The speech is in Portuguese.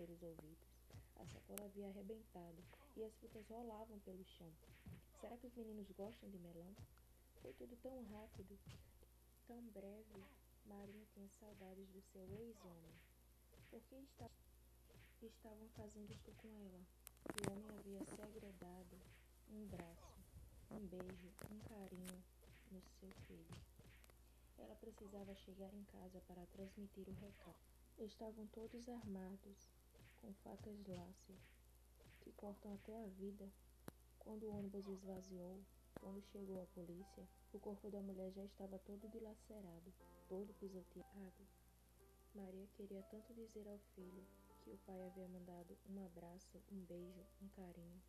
pelos ouvidos. A sacola havia arrebentado e as frutas rolavam pelo chão. Será que os meninos gostam de melão? Foi tudo tão rápido, tão breve. Maria tinha saudades do seu ex-homem. Por que estavam fazendo isto com ela? O homem havia segredado um braço, um beijo, um carinho no seu filho. Ela precisava chegar em casa para transmitir o recado. Estavam todos armados, com facas lácias, que cortam até a vida. Quando o ônibus esvaziou, quando chegou a polícia, o corpo da mulher já estava todo dilacerado, todo pisoteado. Maria queria tanto dizer ao filho que o pai havia mandado um abraço, um beijo, um carinho.